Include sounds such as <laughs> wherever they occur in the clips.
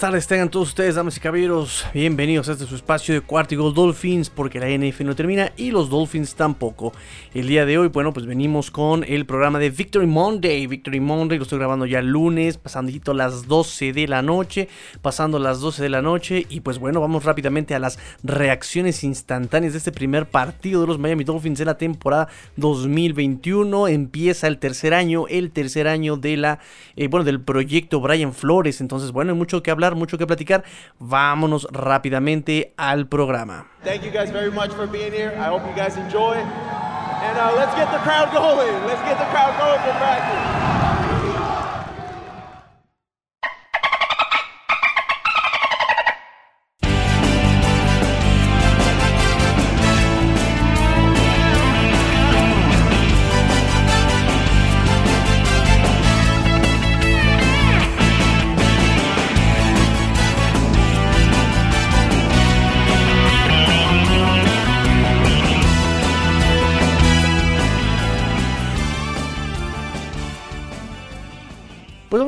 Tardes, tengan todos ustedes, damas y caballeros. Bienvenidos a este su espacio de Cuarto y Gol Dolphins, porque la NFL no termina y los Dolphins tampoco. El día de hoy, bueno, pues venimos con el programa de Victory Monday. Victory Monday lo estoy grabando ya lunes, pasando las 12 de la noche, pasando las 12 de la noche. Y pues bueno, vamos rápidamente a las reacciones instantáneas de este primer partido de los Miami Dolphins de la temporada 2021. Empieza el tercer año, el tercer año de la, eh, bueno, del proyecto Brian Flores. Entonces, bueno, hay mucho que hablar, mucho que platicar. Vámonos rápidamente al programa. Thank you guys very much for being here. I hope you guys enjoy. And uh, let's get the crowd going. Let's get the crowd going for practice.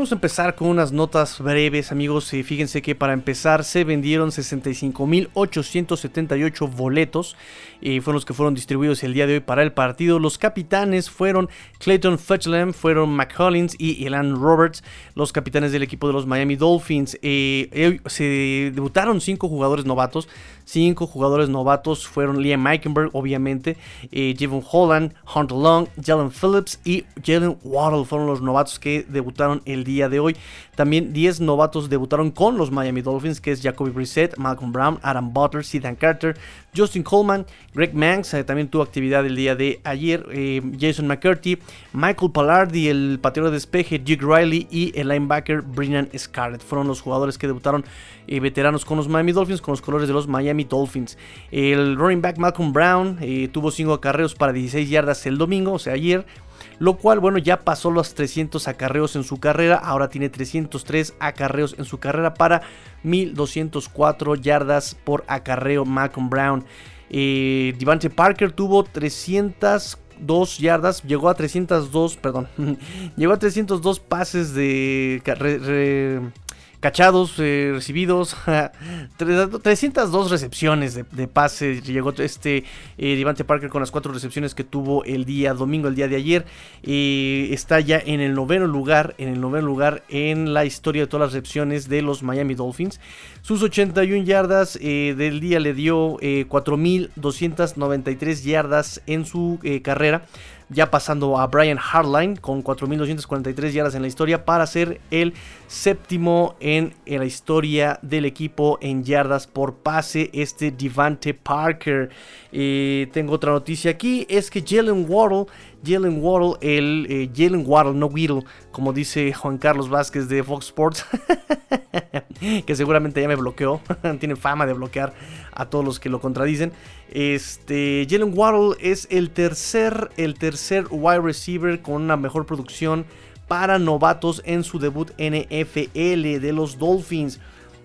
Vamos a empezar con unas notas breves, amigos. fíjense que para empezar se vendieron 65.878 boletos. y fueron los que fueron distribuidos el día de hoy para el partido. Los capitanes fueron Clayton Fetchlam, fueron McCollins y Elan Roberts, los capitanes del equipo de los Miami Dolphins. Eh, se debutaron cinco jugadores novatos. Cinco jugadores novatos fueron Liam Meikenberg, obviamente, eh, Javon Holland, Hunter Long, Jalen Phillips y Jalen Waddle fueron los novatos que debutaron el día de hoy. También 10 novatos debutaron con los Miami Dolphins, que es Jacoby Brissett, Malcolm Brown, Adam Butler, Sedan Carter, Justin Coleman, Greg Manx, eh, también tuvo actividad el día de ayer, eh, Jason McCurdy, Michael Pallardi, el pateador de despeje, Jake Riley y el linebacker Brennan Scarlett. Fueron los jugadores que debutaron eh, veteranos con los Miami Dolphins, con los colores de los Miami Dolphins. El running back Malcolm Brown tuvo 5 acarreos para 16 yardas el domingo, o sea, ayer lo cual, bueno, ya pasó los 300 acarreos en su carrera, ahora tiene 303 acarreos en su carrera para 1204 yardas por acarreo Malcolm Brown. Eh, Devante Parker tuvo 302 yardas, llegó a 302, perdón, <laughs> llegó a 302 pases de cachados eh, recibidos, <laughs> 302 recepciones de, pase. Llegó este eh, Parker con las cuatro recepciones que tuvo el día domingo, el día de ayer. Eh, está ya en el noveno lugar, en el noveno lugar en la historia de todas las recepciones de los Miami Dolphins. Sus 81 yardas eh, del día le dio 4.293 yardas en su carrera ya pasando a Brian Hardline con 4.243 yardas en la historia para ser el séptimo en, la historia del equipo en yardas por pase, este Devante Parker. Eh, tengo otra noticia aquí, es que Jalen Waddle, Jalen Waddle, el eh, Jalen Waddle, no Whittle, como dice Juan Carlos Vázquez de Fox Sports, <laughs> <laughs> que seguramente ya me bloqueó, <laughs> tiene fama de bloquear a todos los que lo contradicen. Este, Jalen Waddle es el tercer, el tercer wide receiver con una mejor producción para novatos en su debut NFL de los Dolphins.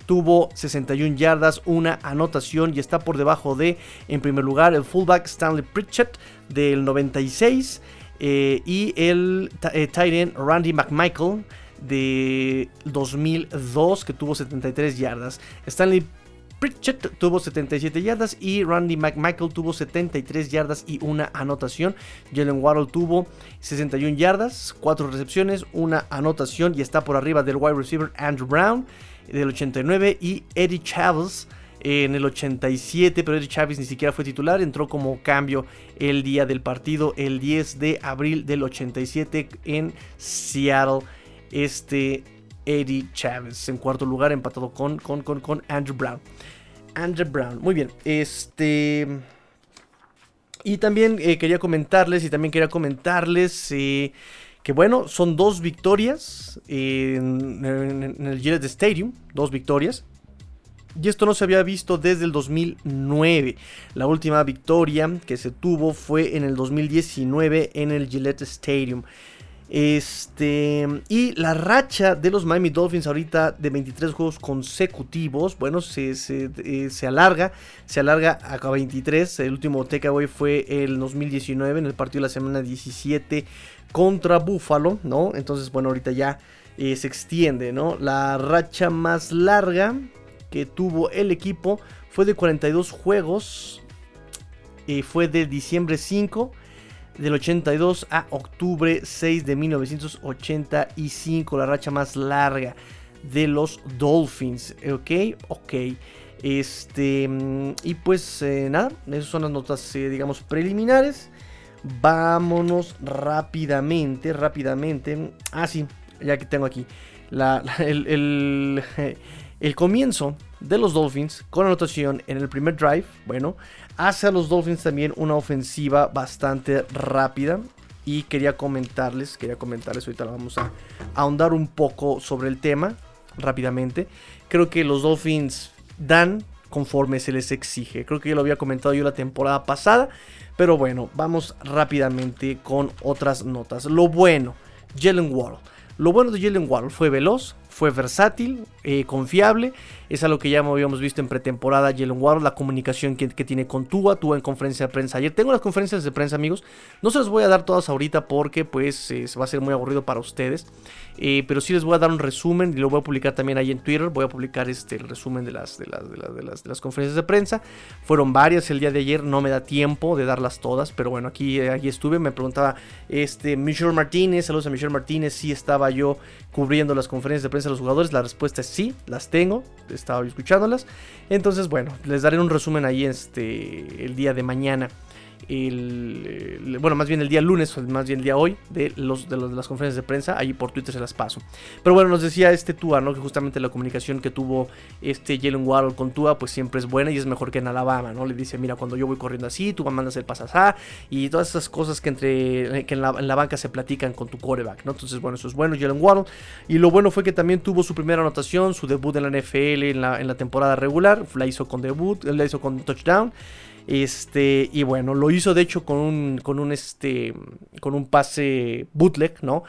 Tuvo 61 yardas, una anotación y está por debajo de, en primer lugar, el fullback Stanley Pritchett del 96 eh, y el eh, tight end Randy McMichael de 2002 que tuvo 73 yardas. Stanley Pritchett tuvo 77 yardas y Randy McMichael tuvo 73 yardas y una anotación. Jalen Waddle tuvo 61 yardas, 4 recepciones, una anotación y está por arriba del wide receiver Andrew Brown del 89 y Eddie Chavis en el 87, pero Eddie Chavis ni siquiera fue titular, entró como cambio el día del partido, el 10 de abril del 87 en Seattle. Este Eddie Chávez en cuarto lugar, empatado con, con, con, con Andrew Brown. Andrew Brown, muy bien. Este. Y también eh, quería comentarles, y también quería comentarles eh, que, bueno, son dos victorias en, en, el Gillette Stadium, dos victorias. Y esto no se había visto desde el 2009. La última victoria que se tuvo fue en el 2019 en el Gillette Stadium. Este, y la racha de los Miami Dolphins ahorita de 23 juegos consecutivos, bueno, se, eh, se, alarga, se alarga a 23. El último takeaway fue el 2019 en el partido de la semana 17 contra Buffalo, ¿no? Entonces, bueno, ahorita ya eh, se extiende, ¿no? La racha más larga que tuvo el equipo fue de 42 juegos. y fue de diciembre 5 del 82 a octubre 6 de 1985. La racha más larga de los Dolphins. ¿Ok? Ok. Este. Y pues eh, nada, esas son las notas, eh, digamos, preliminares. Vámonos rápidamente, rápidamente. Ah, sí, ya que tengo aquí. <laughs> el, el, comienzo de los Dolphins con anotación en el primer drive. Bueno, hace a los Dolphins también una ofensiva bastante rápida. Y quería comentarles, quería comentarles, ahorita vamos a ahondar un poco sobre el tema rápidamente. Creo que los Dolphins dan conforme se les exige. Creo que ya lo había comentado yo la temporada pasada. Pero bueno, vamos rápidamente con otras notas. Lo bueno, Jalen Wall. Lo bueno de Jalen Wall fue veloz, fue versátil, eh, confiable. Es algo que ya habíamos visto en pretemporada. Jalen Ward, la comunicación que, tiene con Tua, Tua en conferencia de prensa. Ayer tengo las conferencias de prensa, amigos. No se las voy a dar todas ahorita porque pues va a ser muy aburrido para ustedes. Eh, pero sí les voy a dar un resumen y lo voy a publicar también ahí en Twitter. Voy a publicar este, el resumen de las, de las, de las, de las, conferencias de prensa. Fueron varias el día de ayer, no me da tiempo de darlas todas. Pero bueno, aquí, aquí estuve. Me preguntaba este, Michelle Martínez. Saludos a Michelle Martínez. Si estaba yo cubriendo las conferencias de prensa de los jugadores. La respuesta es sí, las tengo. Estaba escuchándolas. Entonces, bueno, les daré un resumen ahí este, el día de mañana el, bueno, más bien el día lunes, más bien el día hoy, de, los, de, las conferencias de prensa, ahí por Twitter se las paso. Pero bueno, nos decía este Tua, ¿no? Que justamente la comunicación que tuvo este Jalen Waddle con Tua, pues siempre es buena y es mejor que en Alabama, ¿no? Le dice, mira, cuando yo voy corriendo así, tú mandas el pasasá y todas esas cosas que entre que en la, banca se platican con tu quarterback, ¿no? Entonces, bueno, eso es bueno, Jalen Waddle. Y lo bueno fue que también tuvo su primera anotación, su debut en la NFL en la, en la temporada regular, la hizo con debut, la hizo con touchdown. Este, y bueno, lo hizo de hecho con un, con un, este, con un pase bootleg, ¿no?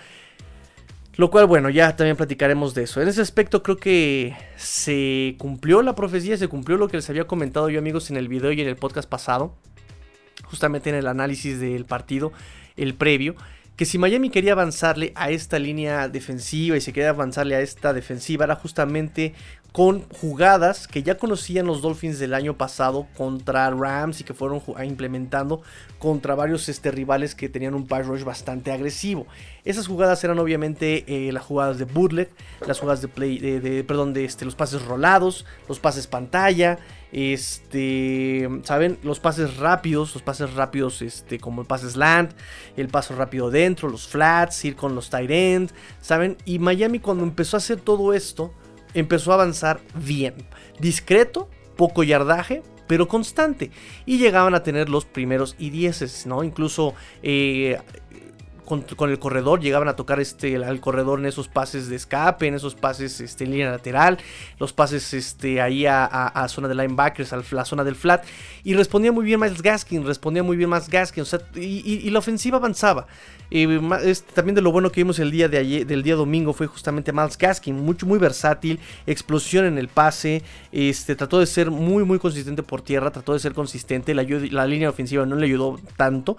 Lo cual, bueno, ya también platicaremos de eso. En ese aspecto creo que se cumplió la profecía, se cumplió lo que les había comentado yo amigos en el video y en el podcast pasado. Justamente en el análisis del partido, el previo. Que si Miami quería avanzarle a esta línea defensiva y se quería avanzarle a esta defensiva era justamente con jugadas que ya conocían los Dolphins del año pasado contra Rams y que fueron implementando contra varios este, rivales que tenían un pass rush bastante agresivo. Esas jugadas eran obviamente eh, las jugadas de bootleg, las jugadas de play, de, perdón, de este, los pases rolados, los pases pantalla, este, saben, los pases rápidos, los pases rápidos, este, como el pase slant, el paso rápido dentro, los flats, ir con los tight end, saben. Y Miami cuando empezó a hacer todo esto empezó a avanzar bien. Discreto, poco yardaje, pero constante. Y llegaban a tener los primeros y dieces, ¿no? Incluso eh, con, el corredor, llegaban a tocar este, al corredor en esos pases de escape, en esos pases este, en línea lateral, los pases este, ahí a, zona de linebackers, a la zona del flat, y respondía muy bien Miles Gaskin, respondía muy bien más Gaskin, y, la ofensiva avanzaba. también de lo bueno que vimos el día de ayer, del día domingo fue justamente Miles Gaskin, mucho, muy versátil, explosión en el pase, este, trató de ser muy, muy consistente por tierra, trató de ser consistente, la, la línea ofensiva no le ayudó tanto,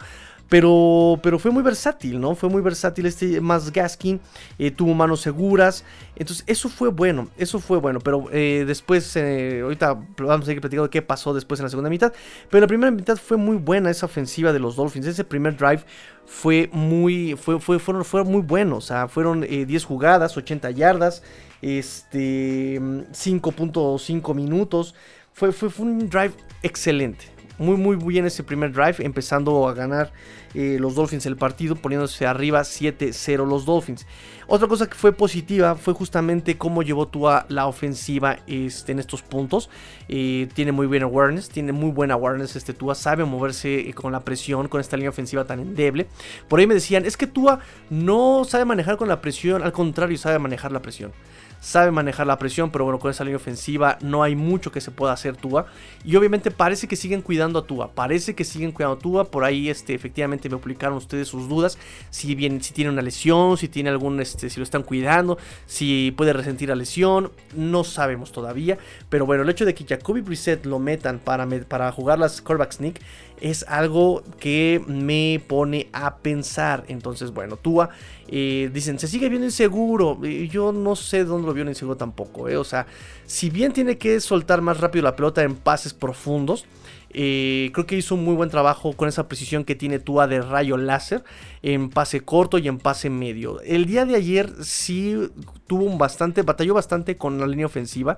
pero, pero fue muy versátil, ¿no? Fue muy versátil este más Gaskin. Eh, tuvo manos seguras. Entonces, eso fue bueno. Eso fue bueno. Pero eh, después, eh, ahorita vamos a seguir platicando qué pasó después en la segunda mitad. Pero la primera mitad fue muy buena esa ofensiva de los Dolphins. Ese primer drive fue muy, fue, fue, fueron, muy bueno. O sea, fueron 10 jugadas, 80 yardas, este, 5.5 minutos. Fue, fue, fue un drive excelente muy muy bien ese primer drive, empezando a ganar eh, los Dolphins el partido, poniéndose arriba 7-0 los Dolphins. Otra cosa que fue positiva fue justamente cómo llevó Tua la ofensiva este, en estos puntos. Eh, tiene muy buen awareness, tiene muy buena awareness este Tua, sabe moverse eh, con la presión, con esta línea ofensiva tan endeble. Por ahí me decían, es que Tua no sabe manejar con la presión, al contrario, sabe manejar la presión sabe manejar la presión, pero bueno, con esa línea ofensiva no hay mucho que se pueda hacer Tua. Y obviamente parece que siguen cuidando a Tua. Parece que siguen cuidando a Tua. Por ahí este, efectivamente me publicaron ustedes sus dudas. Si bien si tiene una lesión, si tiene algún, este, si lo están cuidando, si puede resentir la lesión. No sabemos todavía. Pero bueno, el hecho de que Jacoby Brissett lo metan para, para jugar las quarterback sneak es algo que me pone a pensar. Entonces, bueno, Tua, eh, dicen, se sigue viendo inseguro. Yo no sé dónde lo vio inseguro tampoco. Eh. O sea, si bien tiene que soltar más rápido la pelota en pases profundos, eh, creo que hizo un muy buen trabajo con esa precisión que tiene Tua de rayo láser en pase corto y en pase medio. El día de ayer sí tuvo un bastante, batalló bastante con la línea ofensiva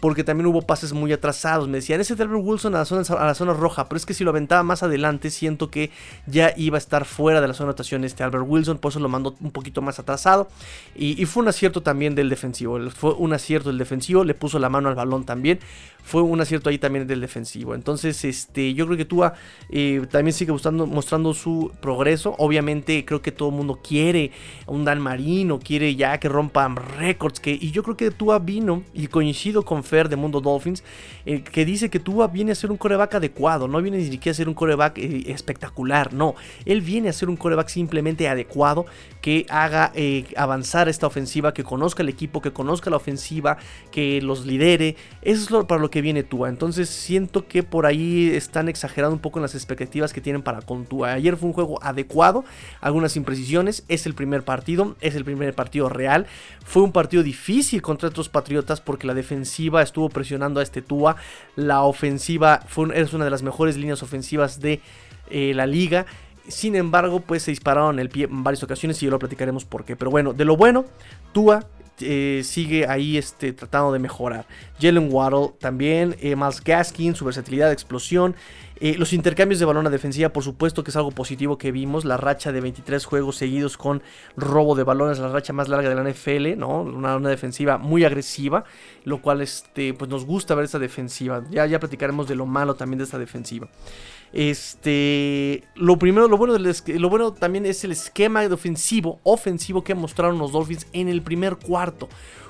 porque también hubo pases muy atrasados. Me decían, ese Delbert Wilson a la, zona, a la zona roja, pero es que si lo aventaba más adelante, siento que ya iba a estar fuera de la zona de anotación este Albert Wilson, por eso lo mandó un poquito más atrasado. Y, fue un acierto también del defensivo, fue un acierto del defensivo, le puso la mano al balón también, fue un acierto ahí también del defensivo. Entonces, este, yo creo que Tua eh, también sigue mostrando su progreso. Obviamente, creo que todo el mundo quiere un Dan Marino, quiere ya que rompan récords, y yo creo que Tua vino y coincido con de Mundo Dolphins, eh, que dice que Tua viene a ser un coreback adecuado, no viene ni siquiera a ser un coreback eh, espectacular, no, él viene a ser un coreback simplemente adecuado que haga eh, avanzar esta ofensiva, que conozca el equipo, que conozca la ofensiva, que los lidere, eso es para lo que viene Tua, entonces siento que por ahí están exagerando un poco en las expectativas que tienen para con Tua, ayer fue un juego adecuado, algunas imprecisiones, es el primer partido, es el primer partido real, fue un partido difícil contra otros Patriotas porque la defensiva estuvo presionando a este Tua. La ofensiva fue, es una de las mejores líneas ofensivas de eh, la liga. Sin embargo, pues se dispararon el pie en varias ocasiones y lo platicaremos por qué. Pero bueno, de lo bueno, Tua eh, sigue ahí este, tratando de mejorar. Jalen Waddle también, eh, Miles Gaskin, su versatilidad, explosión. Eh, los intercambios de balón a defensiva, por supuesto que es algo positivo que vimos. La racha de 23 juegos seguidos con robo de balones, la racha más larga de la NFL, ¿no? Una, defensiva muy agresiva, lo cual este, pues nos gusta ver esta defensiva. Ya, ya platicaremos de lo malo también de esta defensiva. Este, lo primero, lo bueno, lo bueno también es el esquema de ofensivo, ofensivo que mostraron los Dolphins en el primer cuarto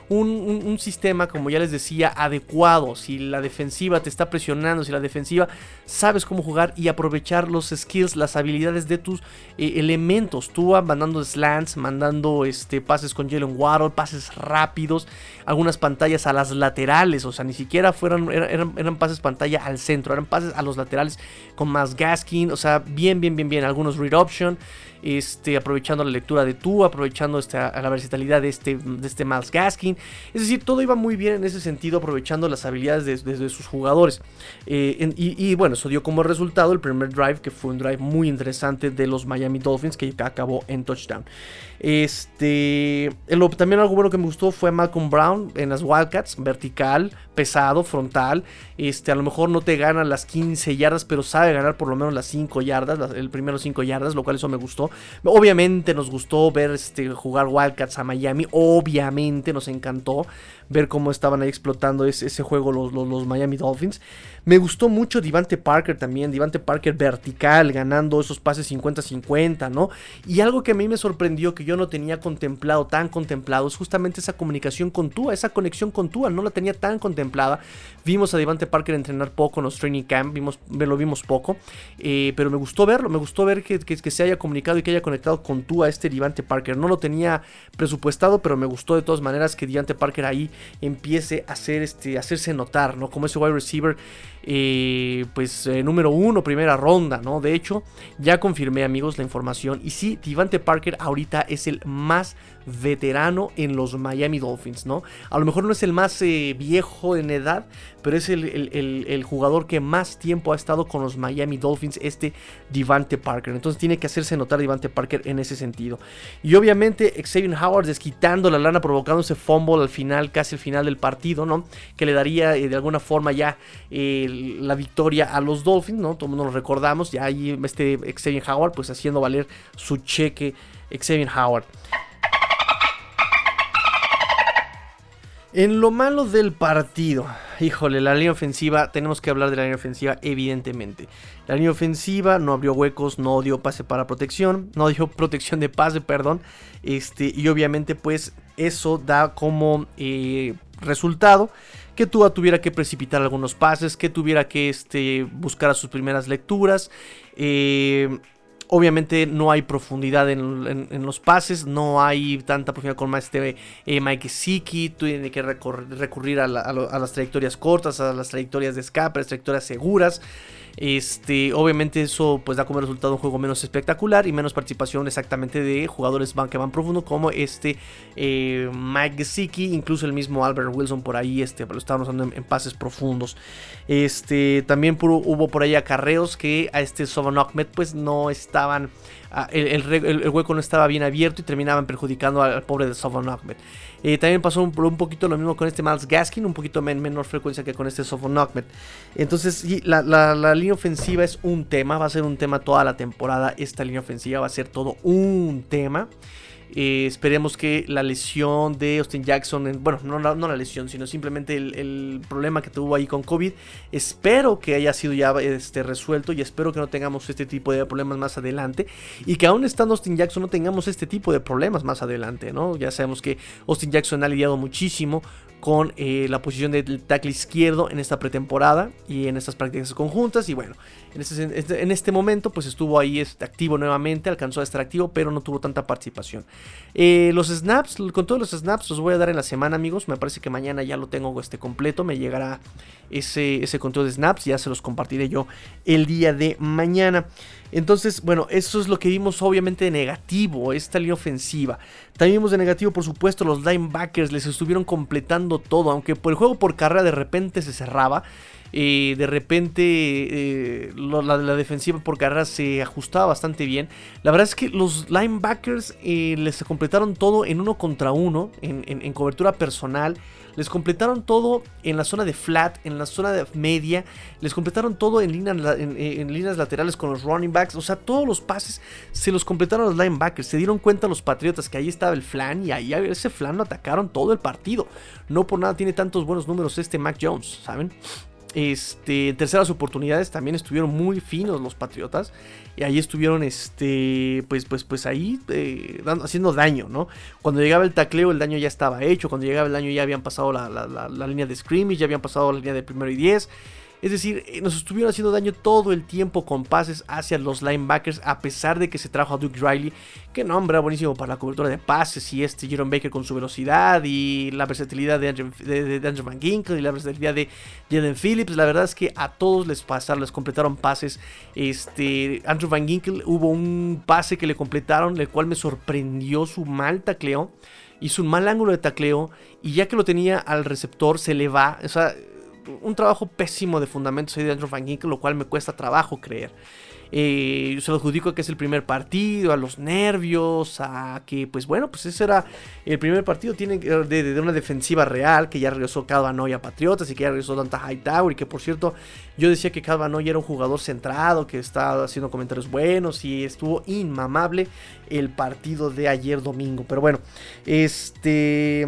un, sistema, como ya les decía, adecuado. Si la defensiva te está presionando, si la defensiva sabes cómo jugar y aprovechar los skills, las habilidades de tus eh, elementos. Tú mandando slants, mandando este, pases con Jalen Waddle, pases rápidos, algunas pantallas a las laterales. O sea, ni siquiera fueran, eran, eran pases pantalla al centro, eran pases a los laterales con más gasking. O sea, bien, bien, bien, bien. Algunos read option este, aprovechando la lectura de tú, aprovechando esta, la versatilidad de este, de este Miles Gaskin. Es decir, todo iba muy bien en ese sentido, aprovechando las habilidades de, sus jugadores. Eh, y, bueno, eso dio como resultado el primer drive, que fue un drive muy interesante de los Miami Dolphins, que acabó en touchdown. Este, también algo bueno que me gustó fue Malcolm Brown en las Wildcats, vertical, pesado, frontal. Este, a lo mejor no te gana las 15 yardas, pero sabe ganar por lo menos las 5 yardas, el primero 5 yardas, lo cual eso me gustó. Obviamente nos gustó ver este, jugar Wildcats a Miami, obviamente nos encantó ver cómo estaban ahí explotando ese, juego los, los, Miami Dolphins. Me gustó mucho Divante Parker también, Divante Parker vertical, ganando esos pases 50-50, ¿no? Y algo que a mí me sorprendió, que yo no tenía contemplado, tan contemplado, es justamente esa comunicación con Tua, esa conexión con Tua, no la tenía tan contemplada. Vimos a Divante Parker entrenar poco en los training camp, vimos, lo vimos poco, eh, pero me gustó verlo, me gustó ver que, que, se haya comunicado y que haya conectado con Tua este Divante Parker. No lo tenía presupuestado, pero me gustó de todas maneras que Divante Parker ahí empiece a, hacer este, hacerse notar, ¿no? Como ese wide receiver, eh, pues eh, número uno, primera ronda, ¿no? De hecho, ya confirmé, amigos, la información. Y sí, Devante Parker ahorita es el más veterano en los Miami Dolphins, ¿no? A lo mejor no es el más eh, viejo en edad, pero es el, jugador que más tiempo ha estado con los Miami Dolphins, este Devante Parker. Entonces tiene que hacerse notar Devante Parker en ese sentido. Y obviamente Xavier Howard desquitando la lana, provocando ese fumble al final, casi al final del partido, ¿no? Que le daría eh, de alguna forma ya la victoria a los Dolphins, ¿no? Todo el mundo lo recordamos, ya ahí este Xavier Howard pues haciendo valer su cheque Xavier Howard. En lo malo del partido, híjole, la línea ofensiva, tenemos que hablar de la línea ofensiva evidentemente. La línea ofensiva no abrió huecos, no dio pase para protección, no dio <laughs> protección de pase, perdón. Este, y obviamente pues eso da como eh, resultado que Tua tuviera que precipitar algunos pases, que tuviera que este, buscar a sus primeras lecturas. Eh, Obviamente no hay profundidad en, los pases, no hay tanta profundidad con este, eh, Mike Siki, tiene que recurrir a, a, las trayectorias cortas, a las trayectorias de escape, a las trayectorias seguras. Este, obviamente eso pues da como resultado un juego menos espectacular y menos participación exactamente de jugadores que van profundo como este eh, Mike Gesicki, incluso el mismo Albert Wilson por ahí, este, lo estábamos usando en, pases profundos. Este, también hubo por ahí acarreos que a este Sovan Ahmed pues no estaban Ah, el, hueco no estaba bien abierto y terminaban perjudicando al, pobre de Sofon Ahmed. Eh, también pasó un, un, poquito lo mismo con este Miles Gaskin, un poquito menor frecuencia que con este Sofon Ahmed. Entonces, la, la, línea ofensiva es un tema, va a ser un tema toda la temporada. Esta línea ofensiva va a ser todo un tema. Eh, esperemos que la lesión de Austin Jackson, bueno, no, la lesión, sino simplemente el, problema que tuvo ahí con COVID, espero que haya sido ya este, resuelto y espero que no tengamos este tipo de problemas más adelante y que aún estando Austin Jackson no tengamos este tipo de problemas más adelante, ¿no? Ya sabemos que Austin Jackson ha lidiado muchísimo con eh, la posición del tackle izquierdo en esta pretemporada y en estas prácticas conjuntas. Y bueno, en este, en este momento pues estuvo ahí este, activo nuevamente, alcanzó a estar activo, pero no tuvo tanta participación. Eh, los snaps, con todos los snaps los voy a dar en la semana amigos, me parece que mañana ya lo tengo este completo, me llegará ese, ese conteo de snaps, ya se los compartiré yo el día de mañana. Entonces, bueno, eso es lo que vimos obviamente de negativo, esta línea ofensiva. También vimos de negativo, por supuesto, los linebackers les estuvieron completando todo, aunque por el juego por carrera de repente se cerraba. Eh, de repente eh, la, defensiva por carrera se ajustaba bastante bien. La verdad es que los linebackers eh, les completaron todo en uno contra uno, en cobertura personal. Les completaron todo en la zona de flat, en la zona de media. Les completaron todo en, líneas laterales con los running backs. O sea, todos los pases se los completaron los linebackers. Se dieron cuenta los patriotas que ahí estaba el flan y ahí ese flan lo atacaron todo el partido. No por nada tiene tantos buenos números este Mac Jones, ¿saben? Este, en terceras oportunidades también estuvieron muy finos los Patriotas. Y ahí estuvieron, este, pues, pues, pues ahí eh, haciendo daño, ¿no? Cuando llegaba el tacleo, el daño ya estaba hecho. Cuando llegaba el daño, ya habían pasado la, la línea de scrimmage, ya habían pasado la línea de primero y diez. Es decir, eh, nos estuvieron haciendo daño todo el tiempo con pases hacia los linebackers, a pesar de que se trajo a Duke Riley, que no, hombre, buenísimo para la cobertura de pases, y este Jerome Baker con su velocidad, y la versatilidad de Andrew, Van Ginkle, y la versatilidad de Jalen Phillips. La verdad es que a todos les pasaron, les completaron pases. Este, Andrew Van Ginkle hubo un pase que le completaron, el cual me sorprendió su mal tacleo. Hizo un mal ángulo de tacleo y ya que lo tenía al receptor se le va, o sea, un trabajo pésimo de fundamentos ahí de Andrew Van lo cual me cuesta trabajo creer. Eh, se lo adjudico a que es el primer partido, a los nervios, a que, pues bueno, pues ese era el primer partido tiene de, una defensiva real, que ya regresó Calvanoy a Patriotas y que ya regresó Danta Hightower, y que por cierto, yo decía que Calvanoy era un jugador centrado, que estaba haciendo comentarios buenos y estuvo inmamable el partido de ayer domingo. Pero bueno, este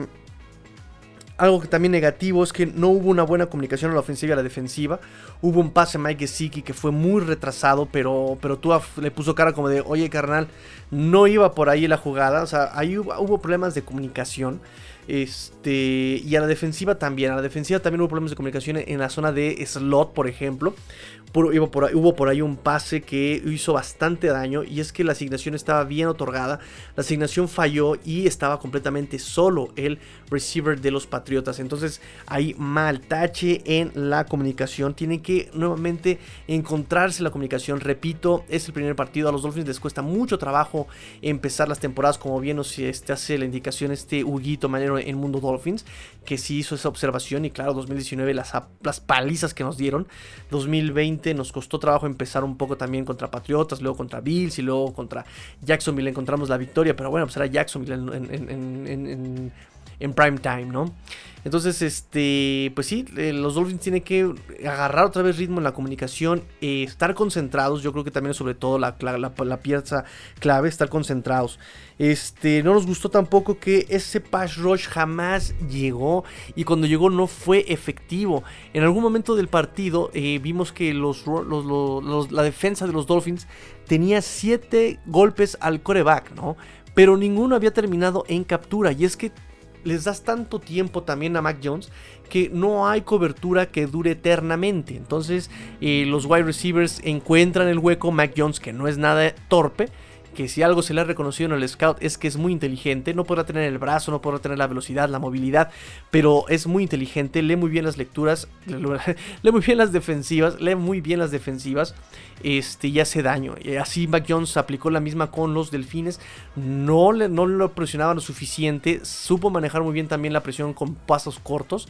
algo que también negativo es que no hubo una buena comunicación a la ofensiva y a la defensiva. Hubo un pase a Mike Gesicki que fue muy retrasado, pero, pero tú le puso cara como de, oye carnal, no iba por ahí la jugada. O sea, ahí hubo, problemas de comunicación. Este, y a la defensiva también. A la defensiva también hubo problemas de comunicación en la zona de slot, por ejemplo hubo, por ahí, un pase que hizo bastante daño y es que la asignación estaba bien otorgada, la asignación falló y estaba completamente solo el receiver de los Patriotas. Entonces hay mal tache en la comunicación, tienen que nuevamente encontrarse la comunicación. Repito, es el primer partido, a los Dolphins les cuesta mucho trabajo empezar las temporadas, como bien nos este, hace la indicación este Huguito Manero en Mundo Dolphins, que sí hizo esa observación y claro, 2019 las, las palizas que nos dieron, 2020 nos costó trabajo empezar un poco también contra Patriotas, luego contra Bills y luego contra Jacksonville. Encontramos la victoria, pero bueno, pues era Jacksonville en, en prime time, ¿no? Entonces, este, pues sí, eh, los Dolphins tienen que agarrar otra vez ritmo en la comunicación, eh, estar concentrados. Yo creo que también sobre todo la, la, pieza clave, estar concentrados. Este, no nos gustó tampoco que ese pass rush jamás llegó y cuando llegó no fue efectivo. En algún momento del partido eh, vimos que la defensa de los Dolphins tenía 7 golpes al coreback, ¿no? Pero ninguno había terminado en captura y es que les das tanto tiempo también a Mac Jones que no hay cobertura que dure eternamente. Entonces eh, los wide receivers encuentran el hueco, Mac Jones que no es nada torpe que si algo se le ha reconocido en el scout es que es muy inteligente, no podrá tener el brazo, no podrá tener la velocidad, la movilidad, pero es muy inteligente, lee muy bien las lecturas, <laughs> lee muy bien las defensivas, lee muy bien las defensivas, este, y hace daño. Así Mac Jones aplicó la misma con los delfines, no, le, no lo presionaba lo suficiente, supo manejar muy bien también la presión con pasos cortos.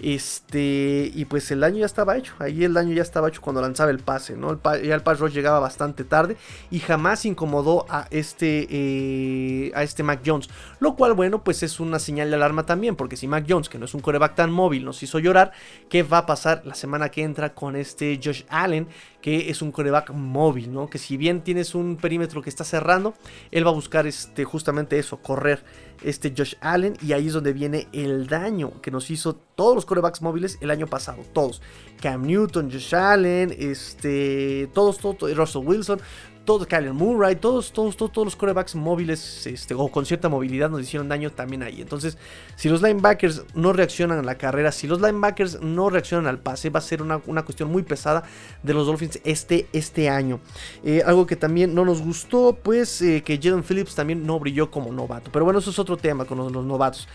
Este, y pues el daño ya estaba hecho. Ahí el daño ya estaba hecho cuando lanzaba el pase, ¿no? Ya el pass rush llegaba bastante tarde y jamás incomodó a este, eh, a este Mac Jones. Lo cual, bueno, pues es una señal de alarma también, porque si Mac Jones, que no es un coreback tan móvil, nos hizo llorar, ¿qué va a pasar la semana que entra con este Josh Allen? Que es un coreback móvil, ¿no? Que si bien tienes un perímetro que está cerrando, él va a buscar este, justamente eso, correr este Josh Allen y ahí es donde viene el daño que nos hizo todos los corebacks móviles el año pasado, todos. Cam Newton, Josh Allen, este, todos, todos, Russell Wilson, todos, Kyler Murray, todos, todos, todos, los corebacks móviles este, o con cierta movilidad nos hicieron daño también ahí. Entonces, si los linebackers no reaccionan a la carrera, si los linebackers no reaccionan al pase, va a ser una, cuestión muy pesada de los Dolphins este, este año. Eh, algo que también no nos gustó, pues eh, que Jalen Phillips también no brilló como novato. Pero bueno, eso es otro tema con los novatos.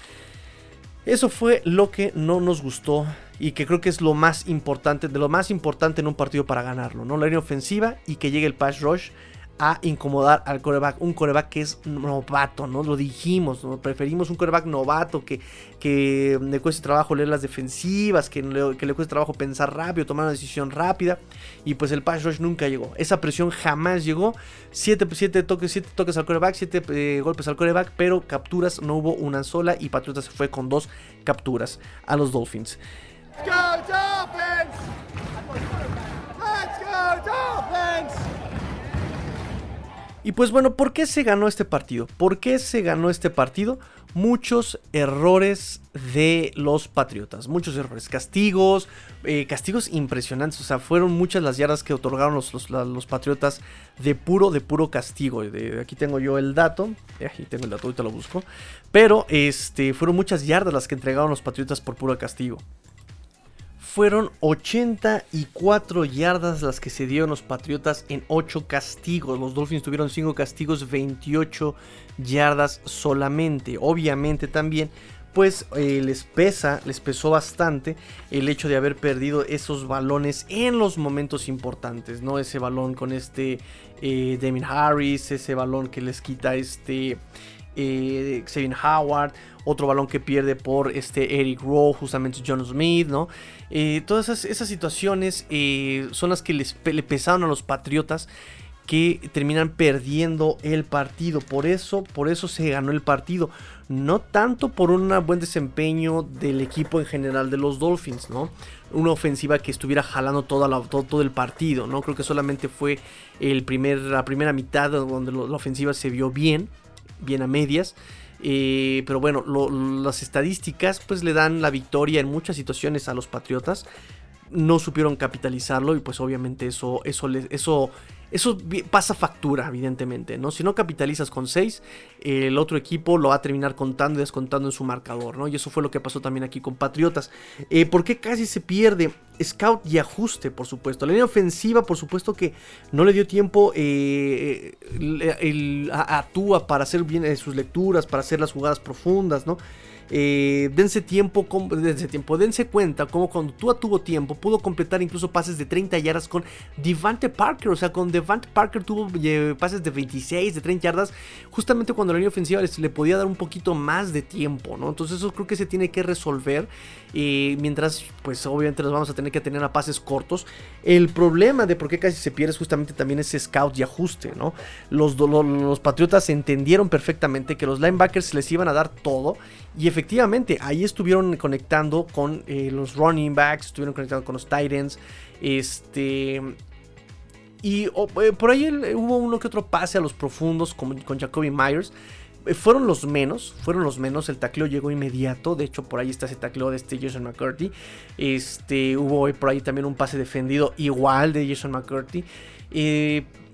Eso fue lo que no nos gustó y que creo que es lo más importante, de lo más importante en un partido para ganarlo, ¿no? La línea ofensiva y que llegue el pass rush a incomodar al coreback. Un coreback que es novato, ¿no? Lo dijimos, ¿no? Preferimos un coreback novato que, que le cueste trabajo leer las defensivas, que le, que le cueste trabajo pensar rápido, tomar una decisión rápida. Y pues el pass rush nunca llegó. Esa presión jamás llegó. 7 siete, toques, siete toques al coreback, 7 eh, golpes al coreback, pero capturas no hubo una sola y Patriotas se fue con dos capturas a los Dolphins. Let's go, Dolphins! Let's go, Dolphins! Y pues bueno, ¿por qué se ganó este partido? ¿Por qué se ganó este partido? Muchos errores de los Patriotas, muchos errores, castigos, eh, castigos impresionantes, o sea, fueron muchas las yardas que otorgaron los, los, Patriotas de puro, de puro castigo. De, aquí tengo yo el dato, eh, aquí tengo el dato, ahorita lo busco, pero este, fueron muchas yardas las que entregaron los Patriotas por puro castigo fueron 84 yardas las que se dieron los Patriotas en 8 castigos. Los Dolphins tuvieron 5 castigos, 28 yardas solamente. Obviamente también pues eh, les pesa, les pesó bastante el hecho de haber perdido esos balones en los momentos importantes, ¿no? Ese balón con este eh, Harris, ese balón que les quita este eh, Xavier Howard, otro balón que pierde por este Eric Rowe, justamente John Smith, ¿no? Eh, todas esas, situaciones eh, son las que les, le pesaron a los Patriotas que terminan perdiendo el partido. Por eso, por eso se ganó el partido. No tanto por un buen desempeño del equipo en general de los Dolphins, ¿no? Una ofensiva que estuviera jalando toda todo, el partido, ¿no? Creo que solamente fue el primer, la primera mitad donde la ofensiva se vio bien, bien a medias. Eh, pero bueno, las estadísticas pues le dan la victoria en muchas situaciones a los Patriotas. No supieron capitalizarlo y pues obviamente eso, eso, eso eso pasa factura, evidentemente, ¿no? Si no capitalizas con 6, el otro equipo lo va a terminar contando y descontando en su marcador, ¿no? Y eso fue lo que pasó también aquí con Patriotas. Eh, ¿Por qué casi se pierde? Scout y ajuste, por supuesto. La línea ofensiva, por supuesto que no le dio tiempo eh, a, Tua para hacer bien sus lecturas, para hacer las jugadas profundas, ¿no? Eh, dense tiempo, dense tiempo, dense cuenta como cuando Tua tuvo tiempo, pudo completar incluso pases de 30 yardas con Devante Parker, o sea, con Devante Parker tuvo eh, pases de 26, de 30 yardas, justamente cuando la línea ofensiva le podía dar un poquito más de tiempo, ¿no? Entonces eso creo que se tiene que resolver, eh, mientras pues obviamente nos vamos a tener que tener a pases cortos. El problema de por qué casi se pierde es justamente también ese scout y ajuste, ¿no? Los, los, los Patriotas entendieron perfectamente que los linebackers les iban a dar todo y efectivamente, ahí estuvieron conectando con eh, los running backs, estuvieron conectando con los Titans. Este. Y eh, por ahí hubo uno que otro pase a los profundos con, con Jacoby Myers. Eh, fueron los menos, fueron los menos. El tacleo llegó inmediato. De hecho, por ahí está ese tacleo de este Jason McCurdy. Este, hubo por ahí también un pase defendido igual de Jason McCurdy.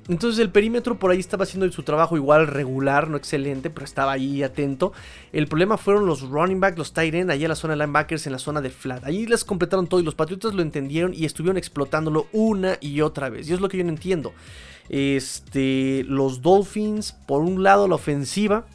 Entonces el perímetro por ahí estaba haciendo su trabajo igual regular, no excelente, pero estaba ahí atento. El problema fueron los running back, los tight end, allá en la zona de linebackers, en la zona de flat. Ahí les completaron todo y los Patriotas lo entendieron y estuvieron explotándolo una y otra vez. Y es lo que yo no entiendo. Este, los Dolphins, por un lado la ofensiva,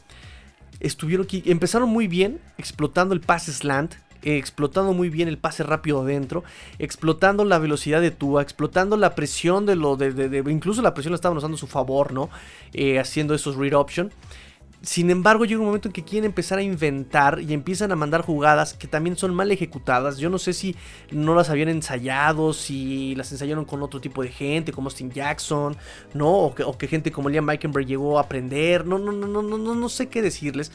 estuvieron aquí, empezaron muy bien, explotando el pase slant, explotando muy bien el pase rápido adentro, explotando la velocidad de Tua, explotando la presión de lo de, incluso la presión la estaban usando a su favor, ¿no? Eh, haciendo esos read option. Sin embargo, llega un momento en que quieren empezar a inventar y empiezan a mandar jugadas que también son mal ejecutadas. Yo no sé si no las habían ensayado, si las ensayaron con otro tipo de gente, como Austin Jackson, ¿no? O que, gente como Liam Meikenberg llegó a aprender. No, no, no, no, no, no sé qué decirles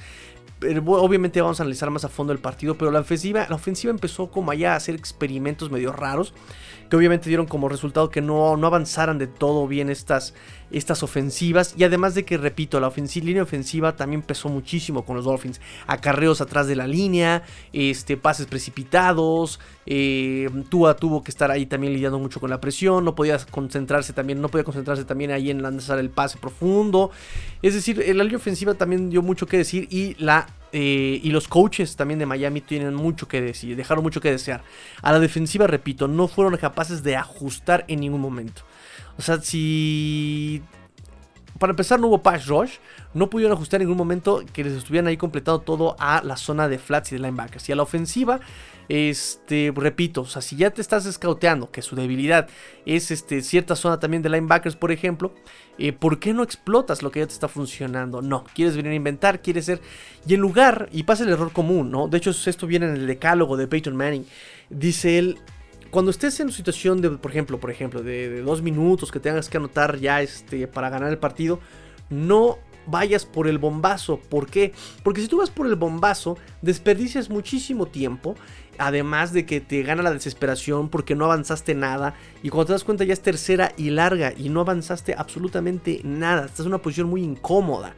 obviamente vamos a analizar más a fondo el partido, pero la ofensiva, la ofensiva empezó como allá a hacer experimentos medio raros, obviamente dieron como resultado que no, no avanzaran de todo bien estas, estas ofensivas. Y además de que, repito, la línea ofensiva también pesó muchísimo con los Dolphins. Acarreos atrás de la línea, este, pases precipitados. Eh, Tua tuvo que estar ahí también lidiando mucho con la presión. No podía concentrarse también, no podía concentrarse también ahí en lanzar el pase profundo. Es decir, la línea ofensiva también dio mucho que decir. Y la eh, y los coaches también de Miami tienen mucho que decir, dejaron mucho que desear. A la defensiva, repito, no fueron capaces de ajustar en ningún momento. O sea, si... Para empezar no hubo patch rush, no pudieron ajustar en ningún momento que les estuvieran ahí completado todo a la zona de flats y de linebackers. Y a la ofensiva, este, repito, o sea, si ya te estás scouteando que su debilidad es este, cierta zona también de linebackers, por ejemplo, eh, ¿por qué no explotas lo que ya te está funcionando? No, quieres venir a inventar, quieres ser... Y en lugar, y pasa el error común, ¿no? De hecho, esto viene en el decálogo de Peyton Manning. Dice él, cuando estés en situación de, por ejemplo, por ejemplo, de, dos minutos que tengas que anotar ya este, para ganar el partido, no vayas por el bombazo. ¿Por qué? Porque si tú vas por el bombazo, desperdicias muchísimo tiempo. Además de que te gana la desesperación porque no avanzaste nada. Y cuando te das cuenta ya es tercera y larga y no avanzaste absolutamente nada. Estás en una posición muy incómoda.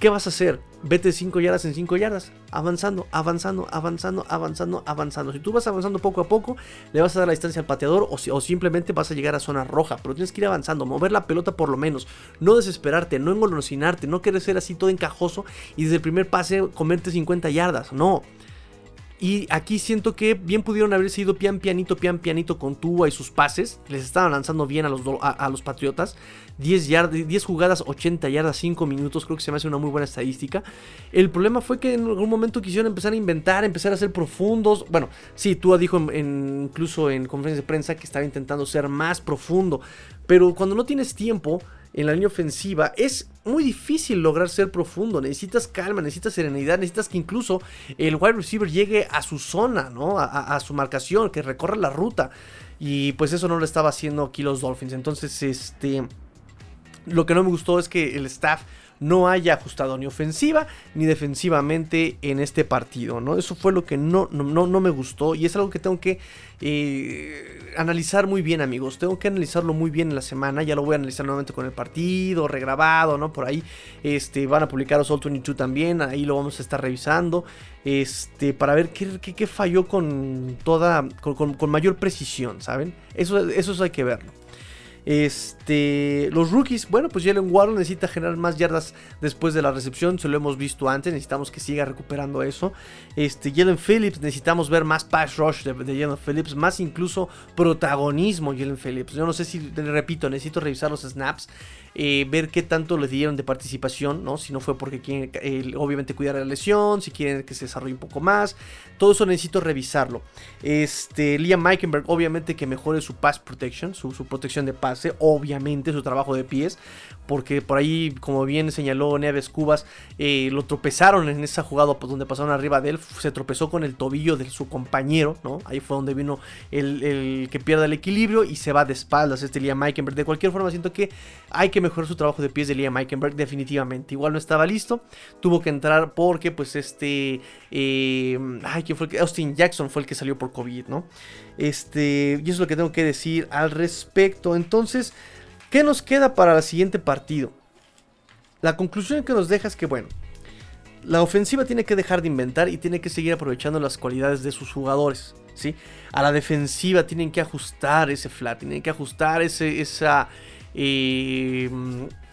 ¿Qué vas a hacer? Vete 5 yardas en 5 yardas, avanzando, avanzando, avanzando, avanzando, avanzando. Si tú vas avanzando poco a poco, le vas a dar la distancia al pateador o, simplemente vas a llegar a zona roja. Pero tienes que ir avanzando, mover la pelota por lo menos. No desesperarte, no engolosinarte, no querer ser así todo encajoso y desde el primer pase comerte 50 yardas. No. Y aquí siento que bien pudieron haber sido pian pianito, pian pianito con Tua y sus pases. Les estaban lanzando bien a los, a, los Patriotas. 10, 10 jugadas, 80 yardas, 5 minutos. Creo que se me hace una muy buena estadística. El problema fue que en algún momento quisieron empezar a inventar, empezar a ser profundos. Bueno, sí, Tua dijo incluso en conferencia de prensa que estaba intentando ser más profundo. Pero cuando no tienes tiempo en la línea ofensiva, es muy difícil lograr ser profundo. Necesitas calma, necesitas serenidad, necesitas que incluso el wide receiver llegue a su zona, ¿no? A, su marcación, que recorra la ruta. Y pues eso no lo estaba haciendo aquí los Dolphins. Entonces, este. Lo que no me gustó es que el staff no haya ajustado ni ofensiva ni defensivamente en este partido, ¿no? Eso fue lo que no, no, no me gustó y es algo que tengo que eh, analizar muy bien, amigos. Tengo que analizarlo muy bien en la semana. Ya lo voy a analizar nuevamente con el partido, regrabado, ¿no? Por ahí este, van a publicar All 22 también. Ahí lo vamos a estar revisando. Este, para ver qué, qué, falló con toda. Con, con, mayor precisión, ¿saben? Eso, eso hay que verlo. Este, los rookies, bueno, pues Jalen Warren necesita generar más yardas después de la recepción, se lo hemos visto antes, necesitamos que siga recuperando eso. Este, Jalen Phillips, necesitamos ver más pass rush de, Jalen Phillips, más incluso protagonismo Jalen Phillips. Yo no sé si, repito, necesito revisar los snaps. Eh, ver qué tanto le dieron de participación, ¿no? Si no fue porque quieren eh, obviamente cuidar la lesión, si quieren que se desarrolle un poco más. Todo eso necesito revisarlo. Este, Liam Meikenberg, obviamente que mejore su pass protection, su, protección de pase, obviamente su trabajo de pies, porque por ahí, como bien señaló Neves Cubas, eh, lo tropezaron en esa jugada pues, donde pasaron arriba de él, se tropezó con el tobillo de su compañero, ¿no? Ahí fue donde vino el, el que pierde el equilibrio y se va de espaldas este Liam Meikenberg. De cualquier forma, siento que hay que mejorar su trabajo de pies de Liam Meikenberg, definitivamente. Igual no estaba listo, tuvo que entrar porque, pues, este. Eh, ay, ¿quién fue? Austin Jackson fue el que salió por COVID, ¿no? Este. Y eso es lo que tengo que decir al respecto. Entonces, ¿qué nos queda para el siguiente partido? La conclusión que nos deja es que, bueno. La ofensiva tiene que dejar de inventar y tiene que seguir aprovechando las cualidades de sus jugadores. ¿sí? A la defensiva tienen que ajustar ese flat, tienen que ajustar ese, esa, eh,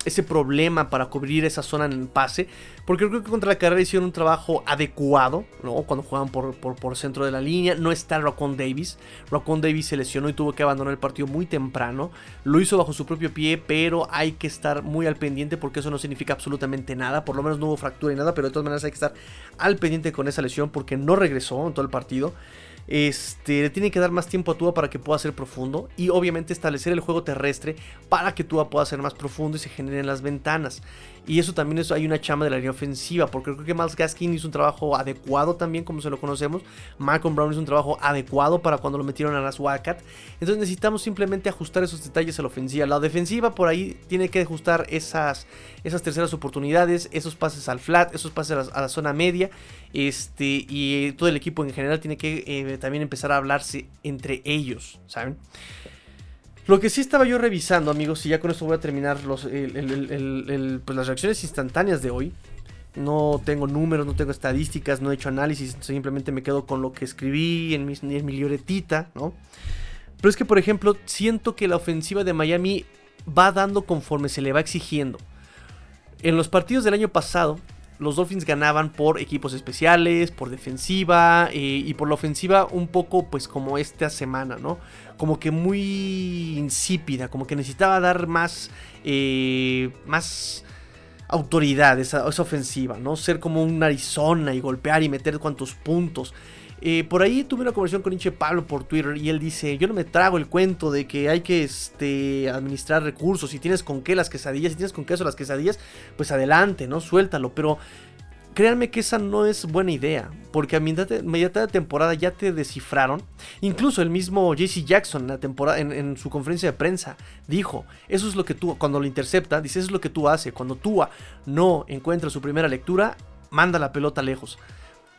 ese problema para cubrir esa zona en el pase. Porque creo que contra la carrera hicieron un trabajo adecuado, ¿no? Cuando jugaban por, por, centro de la línea. No está Racon Davis. Racon Davis se lesionó y tuvo que abandonar el partido muy temprano. Lo hizo bajo su propio pie, pero hay que estar muy al pendiente porque eso no significa absolutamente nada. Por lo menos no hubo fractura y nada, pero de todas maneras hay que estar al pendiente con esa lesión porque no regresó en todo el partido. Este, le tiene que dar más tiempo a Tua para que pueda ser profundo. Y obviamente establecer el juego terrestre para que Tua pueda ser más profundo y se generen las ventanas. Y eso también hay una chama de la línea ofensiva. Porque creo que Miles Gaskin hizo un trabajo adecuado también, como se lo conocemos. Malcolm Brown hizo un trabajo adecuado para cuando lo metieron a las Wildcat. Entonces necesitamos simplemente ajustar esos detalles a la ofensiva. La defensiva por ahí tiene que ajustar esas, esas terceras oportunidades, esos pases al flat, esos pases a la, zona media. Este, y todo el equipo en general tiene que eh, también empezar a hablarse entre ellos, ¿saben? Lo que sí estaba yo revisando, amigos, y ya con esto voy a terminar pues las reacciones instantáneas de hoy. No tengo números, no tengo estadísticas, no he hecho análisis, simplemente me quedo con lo que escribí en mi, en ¿no? Pero es que, por ejemplo, siento que la ofensiva de Miami va dando conforme se le va exigiendo. En los partidos del año pasado, los Dolphins ganaban por equipos especiales, por defensiva eh, y por la ofensiva un poco pues como esta semana, ¿no? Como que muy insípida, como que necesitaba dar más, eh, más autoridad esa, esa, ofensiva, ¿no? Ser como un Arizona y golpear y meter cuantos puntos. Eh, por ahí tuve una conversación con Inche Pablo por Twitter y él dice, yo no me trago el cuento de que hay que este, administrar recursos, si tienes con qué las quesadillas, si tienes con queso las quesadillas, pues adelante, ¿no? Suéltalo, pero créanme que esa no es buena idea, porque a mitad de, temporada ya te descifraron. Incluso el mismo JC Jackson en, su conferencia de prensa dijo, eso es lo que tú, cuando lo intercepta, dice, eso es lo que tú haces. Cuando tú no encuentra su primera lectura, manda la pelota lejos.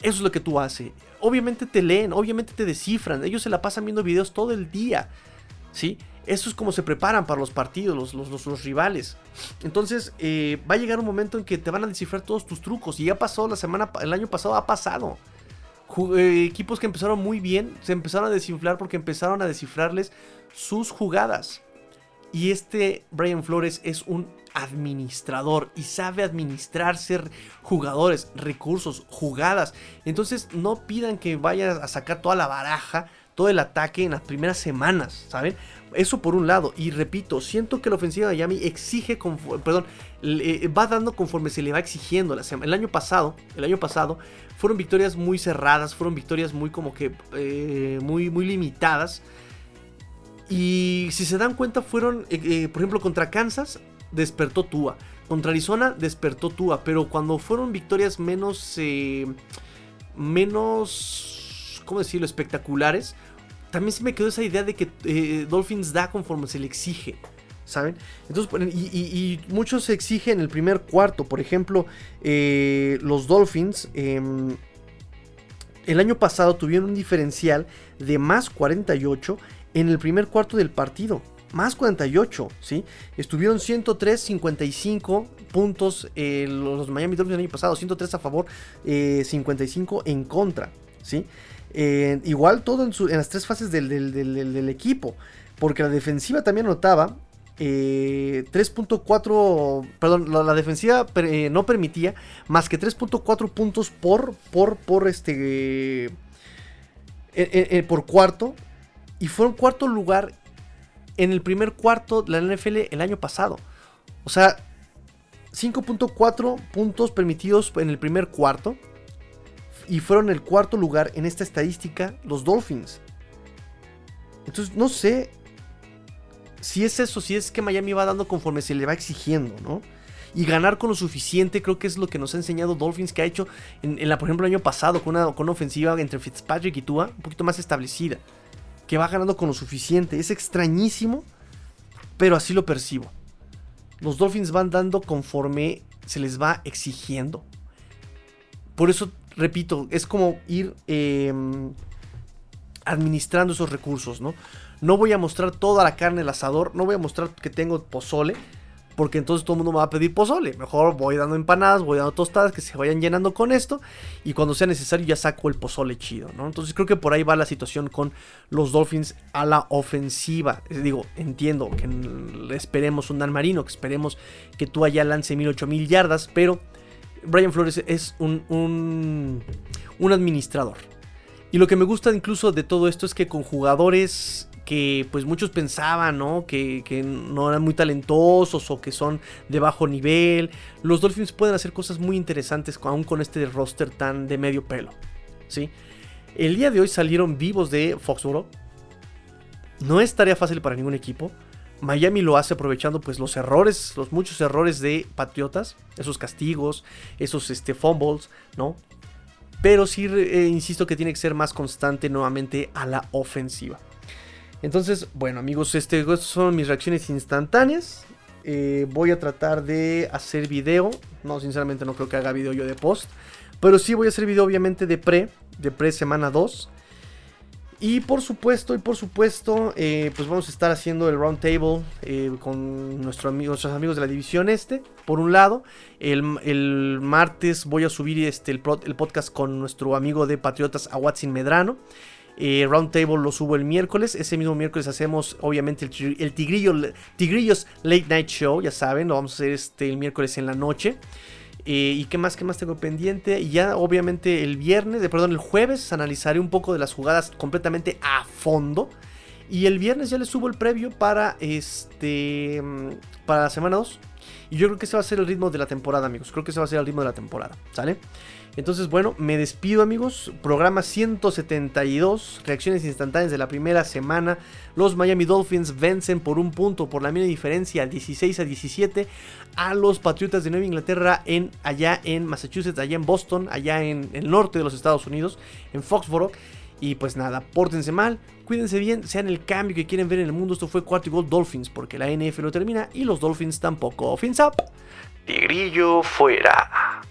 Eso es lo que tú haces. Obviamente te leen, obviamente te descifran. Ellos se la pasan viendo videos todo el día. ¿Sí? Eso es como se preparan para los partidos, los, los, rivales. Entonces, eh, va a llegar un momento en que te van a descifrar todos tus trucos. Y ya pasó la semana, el año pasado ha pasado. Eh, equipos que empezaron muy bien se empezaron a desinflar porque empezaron a descifrarles sus jugadas. Y este Brian Flores es un administrador y sabe administrarse jugadores, recursos, jugadas. Entonces no pidan que vaya a sacar toda la baraja, todo el ataque en las primeras semanas, ¿saben? Eso por un lado. Y repito, siento que la ofensiva de Miami exige, perdón, va dando conforme se le va exigiendo. El año pasado, el año pasado, fueron victorias muy cerradas, fueron victorias muy como que, eh, muy, muy limitadas. Y si se dan cuenta, fueron, eh, eh, por ejemplo, contra Kansas, despertó Tua. Contra Arizona, despertó Tua. Pero cuando fueron victorias menos. Eh, menos. ¿Cómo decirlo? Espectaculares. También se me quedó esa idea de que Dolphins da conforme se le exige. ¿Saben? Entonces, y, muchos se exigen en el primer cuarto. Por ejemplo, los Dolphins. Em, el año pasado tuvieron un diferencial de más 48 en el primer cuarto del partido. Más 48, ¿sí? Estuvieron 103-55 puntos eh, los Miami Dolphins el año pasado. 103 a favor, 55 eh, en contra, ¿sí? Eh, igual todo en, las tres fases del, equipo. Porque la defensiva también notaba 3.4, perdón, la, defensiva no permitía más que 3.4 puntos por, por, por este, por cuarto y fueron cuarto lugar en el primer cuarto de la NFL el año pasado. O sea, 5.4 puntos permitidos en el primer cuarto. Y fueron el cuarto lugar en esta estadística los Dolphins. Entonces, no sé si es eso, si es que Miami va dando conforme se le va exigiendo, ¿no? Y ganar con lo suficiente, creo que es lo que nos ha enseñado Dolphins, que ha hecho, en, la, por ejemplo, el año pasado, con una, con una ofensiva entre Fitzpatrick y Tua, un poquito más establecida que va ganando con lo suficiente. Es extrañísimo, pero así lo percibo. Los Dolphins van dando conforme se les va exigiendo. Por eso, repito, es como ir em, administrando esos recursos, ¿no? No voy a mostrar toda la carne del asador, no voy a mostrar que tengo pozole, porque entonces todo el mundo me va a pedir pozole. Mejor voy dando empanadas, voy dando tostadas que se vayan llenando con esto y cuando sea necesario ya saco el pozole chido, ¿no? Entonces creo que por ahí va la situación con los Dolphins a la ofensiva. Digo, entiendo que esperemos un Dan Marino, que esperemos que tú allá lance mil, ocho mil yardas, pero Brian Flores es un, un, un administrador. Y lo que me gusta incluso de todo esto es que con jugadores que pues muchos pensaban, ¿no? Que, no eran muy talentosos o que son de bajo nivel. Los Dolphins pueden hacer cosas muy interesantes aún con este roster tan de medio pelo, ¿sí? El día de hoy salieron vivos de Foxborough. No es tarea fácil para ningún equipo. Miami lo hace aprovechando pues los errores, los muchos errores de Patriotas, esos castigos, esos este, fumbles, ¿no? Pero sí, eh, insisto que tiene que ser más constante nuevamente a la ofensiva. Entonces, bueno amigos, este, son mis reacciones instantáneas. Eh, voy a tratar de hacer video. No, sinceramente no creo que haga video yo de post. Pero sí voy a hacer video obviamente de pre, de pre semana 2. Y por supuesto, y por supuesto, eh, pues vamos a estar haciendo el round table eh, con nuestros amigos de la división este. Por un lado, el, martes voy a subir este, el, podcast con nuestro amigo de Patriotas, Watson Medrano. Eh, Roundtable lo subo el miércoles. Ese mismo miércoles hacemos, obviamente, el, Tigrillo, Tigrillos Late Night Show. Ya saben, lo vamos a hacer este, el miércoles en la noche. Eh, ¿Y qué más, qué más tengo pendiente? Y ya, obviamente, el viernes, de, perdón, el jueves analizaré un poco de las jugadas completamente a fondo. Y el viernes ya les subo el previo para este. Para la semana 2. Y yo creo que ese va a ser el ritmo de la temporada, amigos. Creo que ese va a ser el ritmo de la temporada. ¿Sale? Entonces, bueno, me despido amigos. Programa 172, reacciones instantáneas de la primera semana. Los Miami Dolphins vencen por un punto, por la mínima diferencia, 16 a 17, a los Patriotas de Nueva Inglaterra en, allá en Massachusetts, allá en Boston, allá en el norte de los Estados Unidos, en Foxborough. Y pues nada, pórtense mal, cuídense bien, sean el cambio que quieren ver en el mundo. Esto fue cuarto y gol Dolphins, porque la NF no termina y los Dolphins tampoco. Fins up. Tigrillo fuera.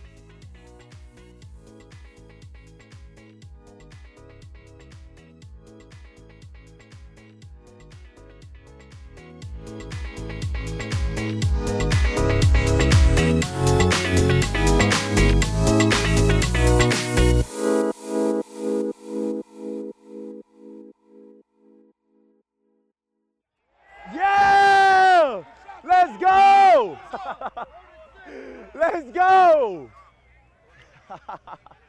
Let's go! <laughs> <laughs>